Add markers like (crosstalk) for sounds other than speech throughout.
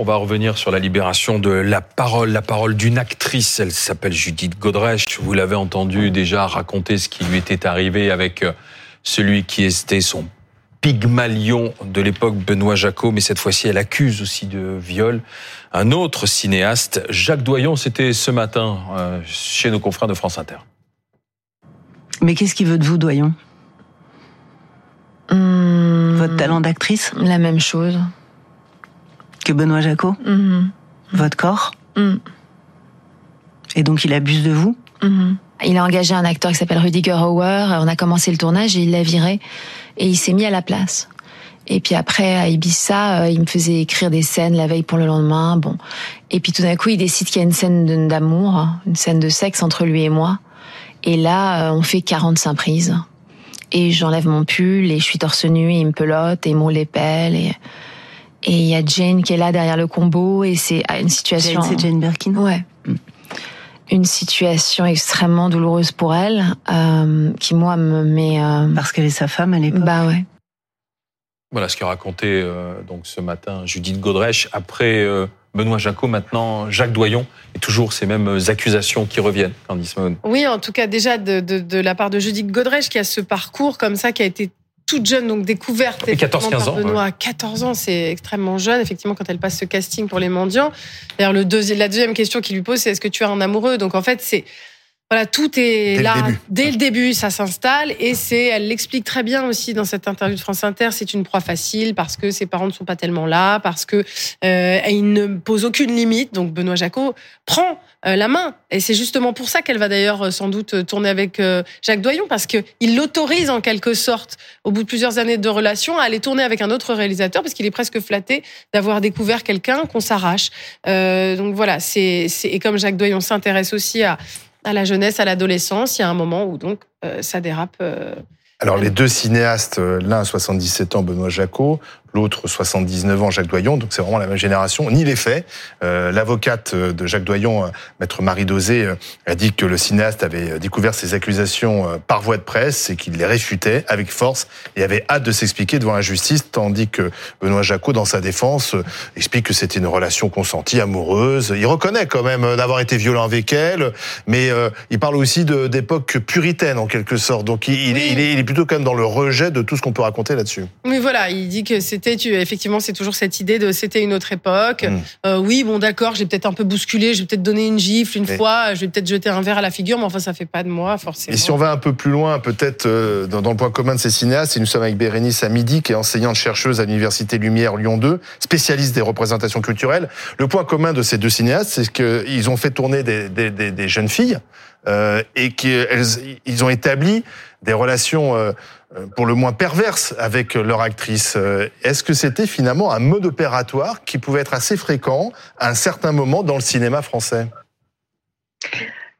On va revenir sur la libération de la parole, la parole d'une actrice. Elle s'appelle Judith Godrèche. Vous l'avez entendu déjà raconter ce qui lui était arrivé avec euh, celui qui était son Pygmalion de l'époque, Benoît Jacot, mais cette fois-ci, elle accuse aussi de viol un autre cinéaste, Jacques Doyon. C'était ce matin euh, chez nos confrères de France Inter. Mais qu'est-ce qu'il veut de vous, Doyon? Hum, Votre talent d'actrice? La même chose. Que Benoît Jacot Mhm. Votre corps Mhm. Et donc il abuse de vous Mhm. Il a engagé un acteur qui s'appelle Rudiger Hauer. On a commencé le tournage et il l'a viré. Et il s'est mis à la place. Et puis après, à Ibiza, euh, il me faisait écrire des scènes la veille pour le lendemain. Bon. Et puis tout d'un coup, il décide qu'il y a une scène d'amour, une scène de sexe entre lui et moi. Et là, euh, on fait 45 prises. Et j'enlève mon pull et je suis torse nu et il me pelote et il me l'épelle et et il y a Jane qui est là derrière le combo et c'est une situation. Jane, c'est Jane Birkin Ouais. Une situation extrêmement douloureuse pour elle, euh, qui moi me met. euh, Parce qu'elle est sa femme à l'époque. bah ouais. Voilà ce qu'a raconté euh, donc ce matin Judith Godrèche. Après euh, Benoît Jacot, maintenant Jacques Doyon. Et toujours ces mêmes accusations qui reviennent, Candice Mahone. Oui, en tout cas, déjà de, de, de la part de Judith Godrèche, qui a ce parcours comme ça, qui a été toute jeune, donc découverte Et 14-15 effectivement, par ans, Benoît à 14 ans, c'est extrêmement jeune, effectivement, quand elle passe ce casting pour les mendiants. D'ailleurs, le deuxi- la deuxième question qu'il lui pose, c'est est-ce que tu as un amoureux? Donc, en fait, c'est. Voilà, tout est Dès là. Dès le début, ça s'installe. Et c'est, elle l'explique très bien aussi dans cette interview de France Inter, c'est une proie facile parce que ses parents ne sont pas tellement là, parce que euh, il ne pose aucune limite. Donc, Benoît Jacot prend euh, la main. Et c'est justement pour ça qu'elle va d'ailleurs euh, sans doute euh, tourner avec euh, Jacques Doyon, parce que il l'autorise en quelque sorte, au bout de plusieurs années de relation, à aller tourner avec un autre réalisateur, parce qu'il est presque flatté d'avoir découvert quelqu'un qu'on s'arrache. Euh, donc voilà, c'est- et comme Jacques Doyon s'intéresse aussi à à la jeunesse, à l'adolescence, il y a un moment où donc euh, ça dérape. euh, Alors les deux cinéastes, euh, l'un à 77 ans, Benoît Jacot, l'autre 79 ans, Jacques Doyon, donc c'est vraiment la même génération, ni les faits. Euh, L'avocate de Jacques Doyon, euh, maître Marie Dosé, euh, a dit que le cinéaste avait découvert ces accusations euh, par voie de presse et qu'il les réfutait avec force et avait hâte de s'expliquer devant la justice, tandis que Benoît Jacot, dans sa défense, euh, explique que c'était une relation consentie, amoureuse. Il reconnaît quand même euh, d'avoir été violent avec elle, mais euh, il parle aussi d'époque puritaine en quelque sorte. Donc il, est- plutôt quand même dans le rejet de tout ce qu'on peut raconter là-dessus. Oui, voilà, il dit que c'était, effectivement, c'est toujours cette idée de c'était une autre époque. Mm. Euh, oui, bon, d'accord, j'ai peut-être un peu bousculé, j'ai peut-être donné une gifle une fois, je vais peut-être jeter un verre à la figure, mais enfin, ça fait pas de moi, forcément. Et si on va un peu plus loin, peut-être euh, dans, dans le point commun de ces cinéastes, et nous sommes avec Bérénice Amidi, qui est enseignante chercheuse à l'Université Lumière Lyon 2, spécialiste des représentations culturelles. Le point commun de ces deux cinéastes, c'est qu'ils ont fait tourner des, des- des- des jeunes filles euh, et qu'ils ont établi des relations pour le moins perverses avec leur actrice. Euh, Est-ce que c'était finalement un mode opératoire qui pouvait être assez fréquent à un certain moment dans le cinéma français?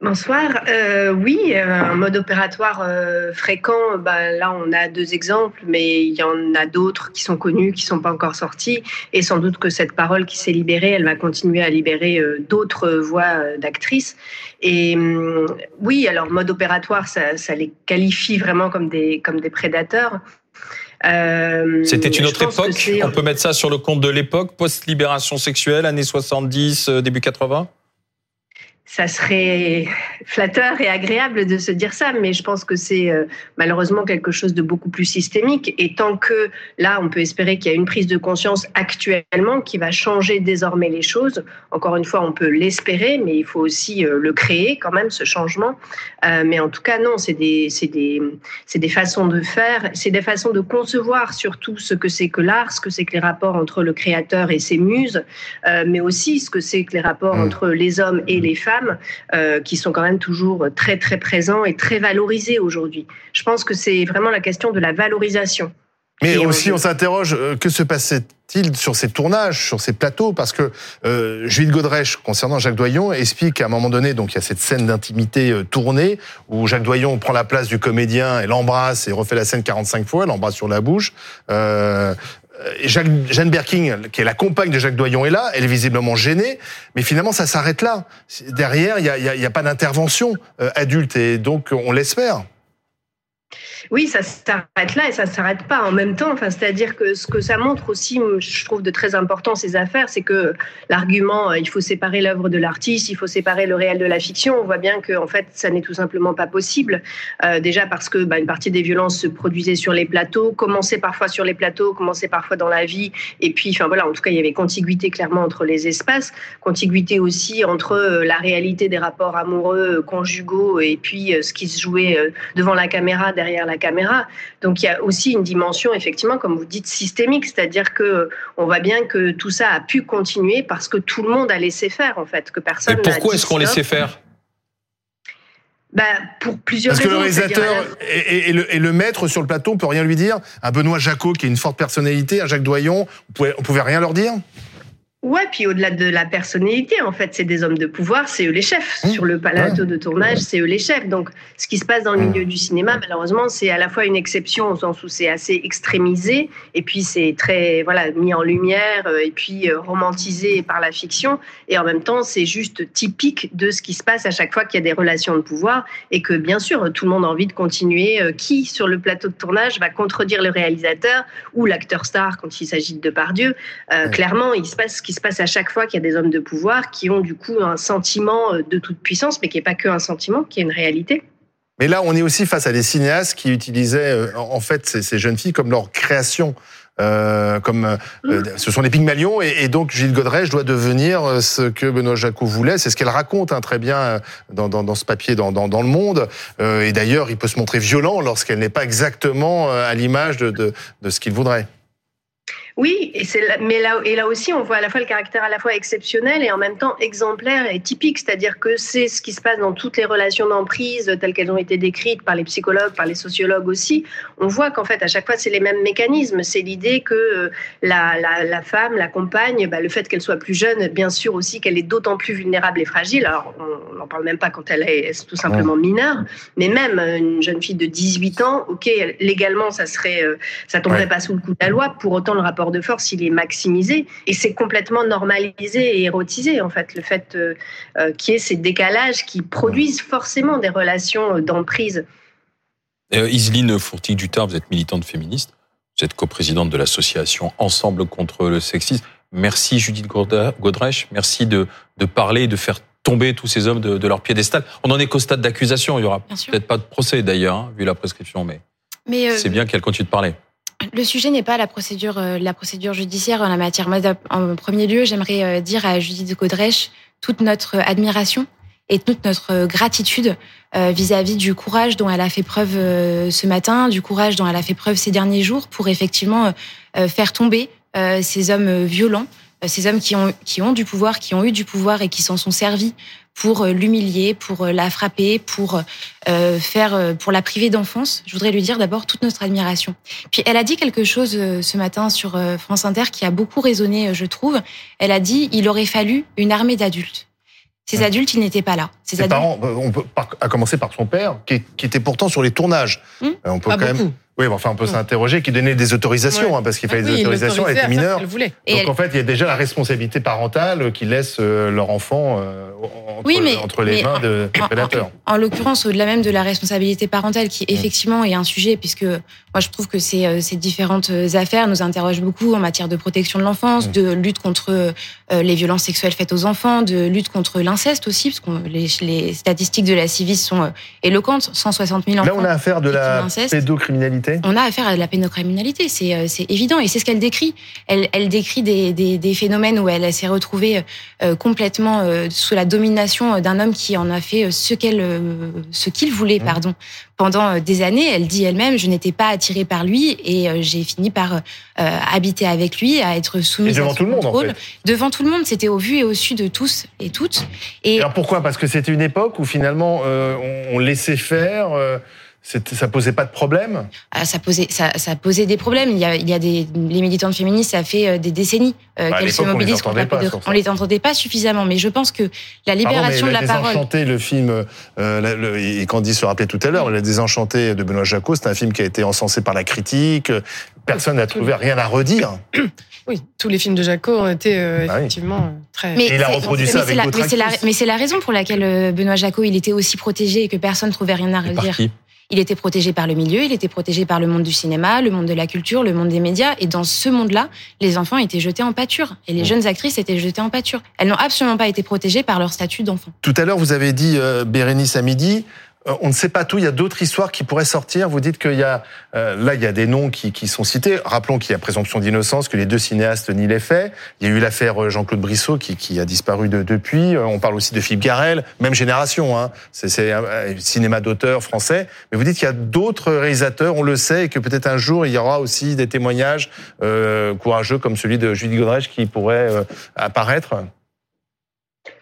Bonsoir. Euh, oui, euh, un mode opératoire euh, fréquent. Bah, là, on a deux exemples, mais il y en a d'autres qui sont connus, qui sont pas encore sortis. Et sans doute que cette parole qui s'est libérée, elle va continuer à libérer euh, d'autres voix euh, d'actrices. Et hum, oui, alors mode opératoire, ça, ça les qualifie vraiment comme des comme des prédateurs. Euh, C'était une autre époque. On peut mettre ça sur le compte de l'époque, post-libération sexuelle, années 70, euh, début 80 ça serait flatteur et agréable de se dire ça, mais je pense que c'est euh, malheureusement quelque chose de beaucoup plus systémique. Et tant que là, on peut espérer qu'il y a une prise de conscience actuellement qui va changer désormais les choses. Encore une fois, on peut l'espérer, mais il faut aussi euh, le créer quand même, ce changement. Euh, mais en tout cas, non, c'est des, des, des façons de faire, c'est des façons de concevoir surtout ce que c'est que l'art, ce que c'est que les rapports entre le créateur et ses muses, euh, mais aussi ce que c'est que les rapports Mm. entre les hommes et les femmes, euh, qui sont quand même toujours très très présents et très valorisés aujourd'hui. Je pense que c'est vraiment la question de la valorisation. Mais Et on- aussi, on s'interroge, euh, que se passait-il sur ces tournages, sur ces plateaux? Parce que euh, Jules Godrèche, concernant Jacques Doyon, explique qu'à un moment donné, donc il y a cette scène d'intimité euh, tournée, où Jacques Doyon prend la place du comédien et l'embrasse et refait la scène 45 fois, l'embrasse sur la bouche. Euh, Jacques, Jeanne Berking, qui est la compagne de Jacques Doyon, est là. Elle est visiblement gênée, mais finalement, ça s'arrête là. Derrière, il n'y a, a- pas d'intervention euh, adulte, et donc on l'espère. Oui, ça s'arrête là et ça s'arrête pas en même temps. Enfin, c'est-à-dire que ce que ça montre aussi, je trouve de très important ces affaires, c'est que l'argument, euh, il faut séparer l'œuvre de l'artiste, il faut séparer le réel de la fiction. On voit bien que en fait, ça n'est tout simplement pas possible. Euh, déjà parce que bah, une partie des violences se produisait sur les plateaux, commençait parfois sur les plateaux, commençait parfois dans la vie, et puis, enfin voilà, en tout cas, il y avait contiguïté clairement entre les espaces, contiguïté aussi entre euh, la réalité des rapports amoureux, conjugaux, et puis ce qui se jouait devant la caméra derrière la caméra. Donc il y a aussi une dimension, effectivement, comme vous dites, systémique, c'est-à-dire que on voit bien que tout ça a pu continuer parce que tout le monde a laissé faire, en fait, que personne. Mais pourquoi est-ce qu'on laissait faire? Bah, pour plusieurs Parce que le raisons, réalisateur et, et le, et le maître sur le plateau, on peut rien lui dire. Un Benoît Jacot qui a une forte personnalité, un Jacques Doyon, on pouvait, on pouvait rien leur dire? Ouais, puis au-delà de la personnalité, en fait, c'est des hommes de pouvoir, c'est eux les chefs. Mmh. Sur le plateau de tournage, c'est eux les chefs. Donc, ce qui se passe dans le Mmh. milieu du cinéma, malheureusement, c'est à la fois une exception au sens où c'est assez extrémisé, et puis c'est très, voilà, mis en lumière, euh, et puis euh, romantisé par la fiction, et en même temps, c'est juste typique de ce qui se passe à chaque fois qu'il y a des relations de pouvoir, et que bien sûr, tout le monde a envie de continuer. Euh, Qui, sur le plateau de tournage, va contredire le réalisateur ou l'acteur star quand il s'agit de Depardieu Euh, Ouais. Clairement, il se passe ce qui se passe à chaque fois qu'il y a des hommes de pouvoir qui ont du coup un sentiment euh, de toute puissance, mais qui n'est pas que un sentiment, qui est une réalité. Mais là, on est aussi face à des cinéastes qui utilisaient euh, en fait ces, ces jeunes filles comme leur création. Euh, comme euh, ce sont des Pygmalions et, et donc Gilles Godrèche doit devenir ce que Benoît Jacot voulait. C'est ce qu'elle raconte hein, très bien dans, dans, dans ce papier dans, le Monde. Euh, et d'ailleurs, il peut se montrer violent lorsqu'elle n'est pas exactement à l'image de, de, de ce qu'il voudrait. Oui, et c'est là- mais là, et là aussi, on voit à la fois le caractère à la fois exceptionnel et en même temps exemplaire et typique, c'est-à-dire que c'est ce qui se passe dans toutes les relations d'emprise telles qu'elles ont été décrites par les psychologues, par les sociologues aussi. On voit qu'en fait, à chaque fois, c'est les mêmes mécanismes. C'est l'idée que euh, la, la, la femme, la compagne, bah, le fait qu'elle soit plus jeune, bien sûr aussi qu'elle est d'autant plus vulnérable et fragile. Alors, on n'en parle même pas quand elle est tout simplement mineure, mais même euh, une jeune fille de 18 ans, ok, légalement, ça serait, euh, ça tomberait Ouais. pas sous le coup de la loi. Pour autant, le rapport de force, il est maximisé et c'est complètement normalisé et érotisé en fait. Le fait euh, euh, qu'il y ait ces décalages qui produisent forcément des relations euh, d'emprise. Euh, Iseline Fourtig-Dutard, vous êtes militante féministe, vous êtes coprésidente de l'association Ensemble contre le sexisme. Merci Judith Godrèche, merci de, de parler, de faire tomber tous ces hommes de, de leur piédestal. On n'en est qu'au stade d'accusation, il y aura peut-être pas de procès d'ailleurs, hein, vu la prescription, mais Mais euh, c'est bien qu'elle continue de parler. Le sujet n'est pas la procédure, euh, la procédure judiciaire en la matière. Moi, en premier lieu, j'aimerais euh, dire à Judith Godrèche toute notre admiration et toute notre euh, gratitude euh, vis-à-vis du courage dont elle a fait preuve euh, ce matin, du courage dont elle a fait preuve ces derniers jours pour effectivement euh, euh, faire tomber euh, ces hommes euh, violents, euh, ces hommes qui ont, qui ont du pouvoir, qui ont eu du pouvoir et qui s'en sont servis pour euh, l'humilier, pour euh, la frapper, pour euh, faire, euh, pour la priver d'enfance. Je voudrais lui dire d'abord toute notre admiration. Puis elle a dit quelque chose euh, ce matin sur euh, France Inter qui a beaucoup résonné, euh, je trouve. Elle a dit il aurait fallu une armée d'adultes. Ces adultes, ils n'étaient pas là. Ses parents, euh, on peut, par- à commencer par son père, qui, qui était pourtant sur les tournages. Hmm. Euh, on peut Pas quand même. Oui, enfin, on peut Hmm. s'interroger, qui donnait des autorisations, Ouais. hein, parce qu'il fallait Ah oui, des autorisations, elle était mineure. Et Donc elle- en fait, il y a déjà la responsabilité parentale qui laisse euh, leur enfant euh, entre, Oui, mais- entre les mais mains de en- prédateurs. En l'occurrence, au-delà même de la responsabilité parentale, qui effectivement est un sujet, puisque moi je trouve que ces, ces différentes affaires nous interrogent beaucoup en matière de protection de l'enfance, de lutte contre les violences sexuelles faites aux enfants, de lutte contre l'inceste aussi, parce que les, les statistiques de la Civis sont euh, éloquentes, 160 000 enfants. Là, on a affaire de la pédocriminalité. on a affaire à de la pénocriminalité, c'est euh, c'est évident et c'est ce qu'elle décrit. Elle, elle décrit des, des, des phénomènes où elle s'est retrouvée euh, complètement sous la domination d'un homme qui en a fait ce qu'elle ce qu'il voulait, Mmh. pardon. Pendant euh, des années, elle dit elle-même, je n'étais pas attirée par lui et euh, j'ai fini par euh, habiter avec lui, à être Et soumise devant à tout le monde, en contrôle. fait. Devant tout le monde, c'était au vu et au su de tous et toutes. Et Alors pourquoi? Parce que c'était une époque où finalement euh, on, on laissait faire, euh, ça posait pas de problème. Ah, ça posait ça, ça posait des problèmes. Il y a, il y a des les militantes féministes, ça fait euh, des décennies euh, Bah, qu'elles se l'époque, on les mobilisent. On les entendait pas suffisamment, mais je pense que la Pardon, libération mais de la La parole. Le film, euh, la- le- et Candy se rappelait tout à l'heure, La Désenchantée de Benoît Jacot, c'est un film qui a été encensé par la critique. Personne n'a trouvé rien à redire. (coughs) Oui, tous les films de Jaco ont été euh, Ah oui. effectivement euh, très. Mais Et il a c'est- reproduit mais ça c'est avec la- d'autres mais c'est la, raison pour laquelle Benoît Jacot, il était aussi protégé et que personne trouvait rien à par redire. qui? Il était protégé par le milieu, il était protégé par le monde du cinéma, le monde de la culture, le monde des médias. Et dans ce monde-là, les enfants étaient jetés en pâture. Et les jeunes actrices étaient jetées en pâture. Elles n'ont absolument pas été protégées par leur statut d'enfant. Tout à l'heure, vous avez dit, euh, Bérénice à midi, on ne sait pas tout. Il y a d'autres histoires qui pourraient sortir. Vous dites qu'il y a euh, là, il y a des noms qui, qui sont cités. Rappelons qu'il y a présomption d'innocence, que les deux cinéastes nient les faits. Il y a eu l'affaire euh, Jean-Claude Brissot qui, qui, a disparu de, depuis. On parle aussi de Philippe Garel, même génération. Hein. C'est un cinéma d'auteur français. Mais vous dites qu'il y a d'autres réalisateurs, on le sait, et que peut-être un jour il y aura aussi des témoignages euh, courageux comme celui de Judy Godrèche qui pourrait apparaître.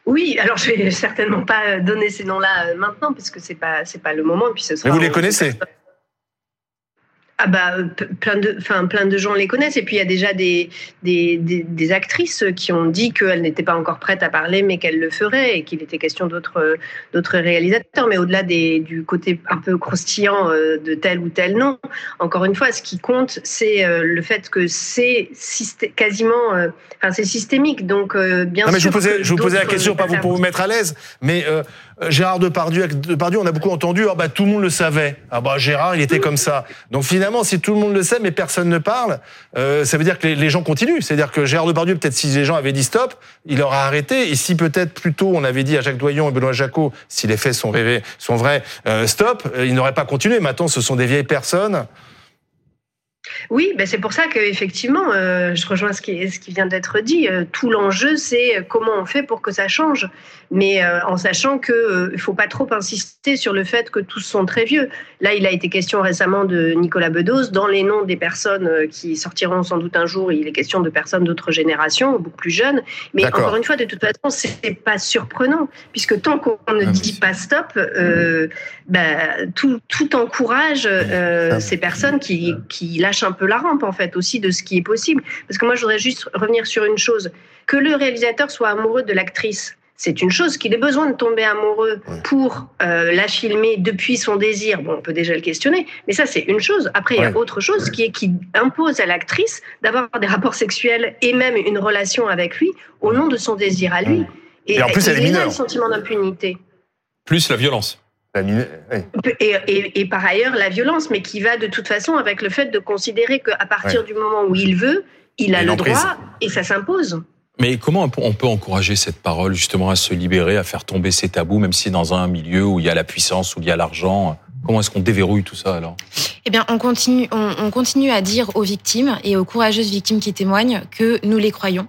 Oui, alors je vais certainement pas donner ces noms-là euh, maintenant puisque c'est pas c'est pas le moment. puis ce Mais vous les connaissez ah bah plein de, enfin plein de gens les connaissent et puis il y a déjà des des, des, actrices qui ont dit qu'elles n'étaient pas encore prêtes à parler mais qu'elles le feraient et qu'il était question d'autres d'autres réalisateurs. Mais au-delà des du côté un peu croustillant euh, de tel ou tel nom, encore une fois, ce qui compte c'est euh, le fait que c'est quasiment, euh, enfin c'est systémique. Donc bien non, mais Je vous posais, je vous posais la question pas pour vous mettre à l'aise, mais Gérard Depardieu, Depardieu, on a beaucoup entendu, ah bah tout le monde le savait. Ah bah Gérard, il était comme ça. Donc finalement, si tout le monde le sait, mais personne ne parle, euh, ça veut dire que les, gens continuent. C'est-à-dire que Gérard Depardieu, peut-être si les gens avaient dit stop, il aurait arrêté. Et si peut-être plus tôt on avait dit à Jacques Doyon et Benoît Jacot, si les faits sont, rêvés, sont vrais, euh, stop, euh, il n'aurait pas continué. Maintenant, ce sont des vieilles personnes. Oui, ben c'est pour ça qu'effectivement, euh, je rejoins ce qui, ce qui vient d'être dit. Euh, tout l'enjeu, c'est comment on fait pour que ça change. Mais euh, en sachant qu'il ne faut pas trop insister sur le fait que tous sont très vieux. Là, il a été question récemment de Nicolas Bedos. Dans les noms des personnes qui sortiront sans doute un jour, il est question de personnes d'autres générations, beaucoup plus jeunes. Mais encore une fois, de toute façon, c'est pas surprenant, puisque tant qu'on ne ah, dit pas stop, ben, tout, tout encourage ces personnes qui, qui lâchent un peu la rampe, en fait, aussi de ce qui est possible. Parce que moi, je voudrais juste revenir sur une chose. Que le réalisateur soit amoureux de l'actrice, c'est une chose qu'il ait besoin de tomber amoureux pour euh, la filmer depuis son désir. Bon, on peut déjà le questionner, mais ça c'est une chose. Après, il y a autre chose qui est qui impose à l'actrice d'avoir des rapports sexuels et même une relation avec lui au nom de son désir à lui. Et, en plus, elle est mineure. le sentiment d'impunité. Plus la violence. Et, par ailleurs, la violence, mais qui va de toute façon avec le fait de considérer qu'à partir du moment où il veut, il a le droit et ça s'impose. Mais comment on peut encourager cette parole justement à se libérer, à faire tomber ces tabous, même si dans un milieu où il y a la puissance, où il y a l'argent Comment est-ce qu'on déverrouille tout ça alors? Eh bien, on continue, on continue à dire aux victimes et aux courageuses victimes qui témoignent que nous les croyons,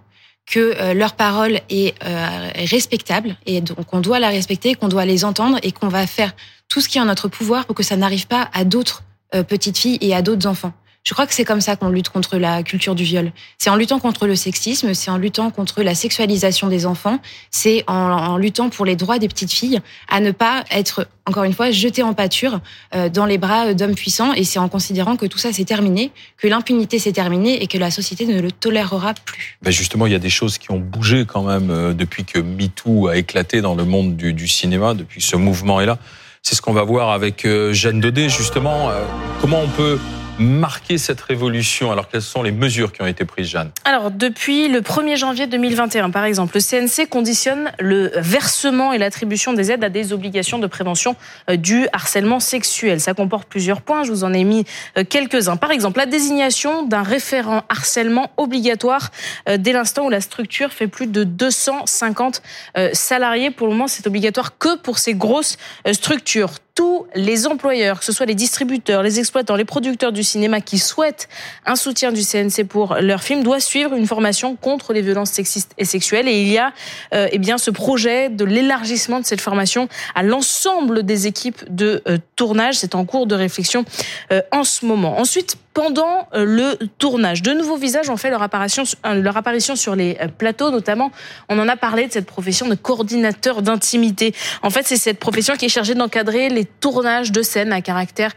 que euh, leur parole est euh, respectable et donc on doit la respecter, qu'on doit les entendre et qu'on va faire tout ce qui est en notre pouvoir pour que ça n'arrive pas à d'autres euh, petites filles et à d'autres enfants. Je crois que c'est comme ça qu'on lutte contre la culture du viol. C'est en luttant contre le sexisme, c'est en luttant contre la sexualisation des enfants, c'est en, luttant pour les droits des petites filles à ne pas être, encore une fois, jetées en pâture euh, dans les bras d'hommes puissants. Et c'est en considérant que tout ça c'est terminé, que l'impunité s'est terminée et que la société ne le tolérera plus. Ben justement, il y a des choses qui ont bougé quand même euh, depuis que MeToo a éclaté dans le monde du, cinéma, depuis que ce mouvement est là. C'est ce qu'on va voir avec euh, Jeanne Daudet, justement. Comment on peut marquer cette révolution Alors, quelles sont les mesures qui ont été prises, Jeanne Alors, depuis le 1er janvier 2021, par exemple, le CNC conditionne le versement et l'attribution des aides à des obligations de prévention euh, du harcèlement sexuel. Ça comporte plusieurs points, je vous en ai mis euh, quelques-uns. Par exemple, la désignation d'un référent harcèlement obligatoire euh, dès l'instant où la structure fait plus de 250 salariés. Pour le moment, c'est obligatoire que pour ces grosses structures tous les employeurs, que ce soit les distributeurs, les exploitants, les producteurs du cinéma qui souhaitent un soutien du CNC pour leur film, doivent suivre une formation contre les violences sexistes et sexuelles. Et il y a euh, eh bien ce projet de l'élargissement de cette formation à l'ensemble des équipes de euh, tournage. C'est en cours de réflexion euh, en ce moment. Ensuite, pendant euh, le tournage. De nouveaux visages ont fait leur apparition, euh, leur apparition sur les euh, plateaux, notamment, on en a parlé de cette profession de coordinateur d'intimité. En fait, c'est cette profession qui est chargée d'encadrer les tournages de scènes à caractère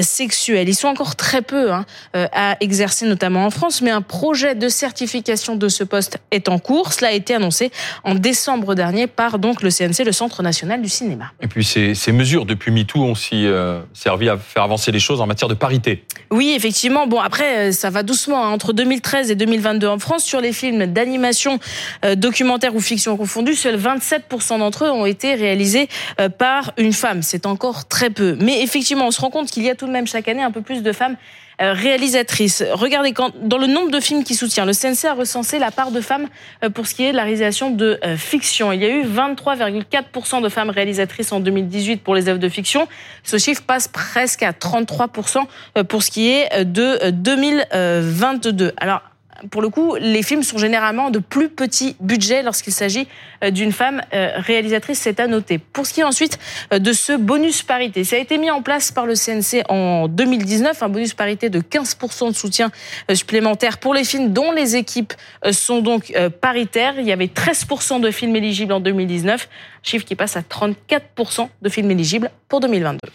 sexuel. Ils sont encore très peu hein, à exercer, notamment en France, mais un projet de certification de ce poste est en cours. Cela a été annoncé en décembre dernier par donc le CNC, le Centre national du cinéma. Et puis ces, ces mesures depuis MeToo ont aussi servi à faire avancer les choses en matière de parité. Oui, effectivement effectivement, bon après, ça va doucement. Hein. Entre 2013 et 2022 en France, sur les films d'animation, documentaire ou fiction confondus, seuls 27% d'entre eux ont été réalisés par une femme. C'est encore très peu. Mais effectivement, on se rend compte qu'il y a tout de même chaque année un peu plus de femmes euh, réalisatrice. Regardez, quand, dans le nombre de films qui soutient, le CNC a recensé la part de femmes euh, pour ce qui est de la réalisation de euh, fiction. Il y a eu 23,4% de femmes réalisatrices en 2018 pour les œuvres de fiction. Ce chiffre passe presque à 33% pour ce qui est de 2022. Alors, pour le coup, les films sont généralement de plus petits budgets lorsqu'il s'agit euh, d'une femme euh, réalisatrice, c'est à noter. Pour ce qui est ensuite euh, de ce bonus parité, ça a été mis en place par le CNC en 2019, un bonus parité de 15% de soutien supplémentaire pour les films dont les équipes sont donc paritaires. Il y avait 13% de films éligibles en 2019, chiffre qui passe à 34% de films éligibles pour 2022.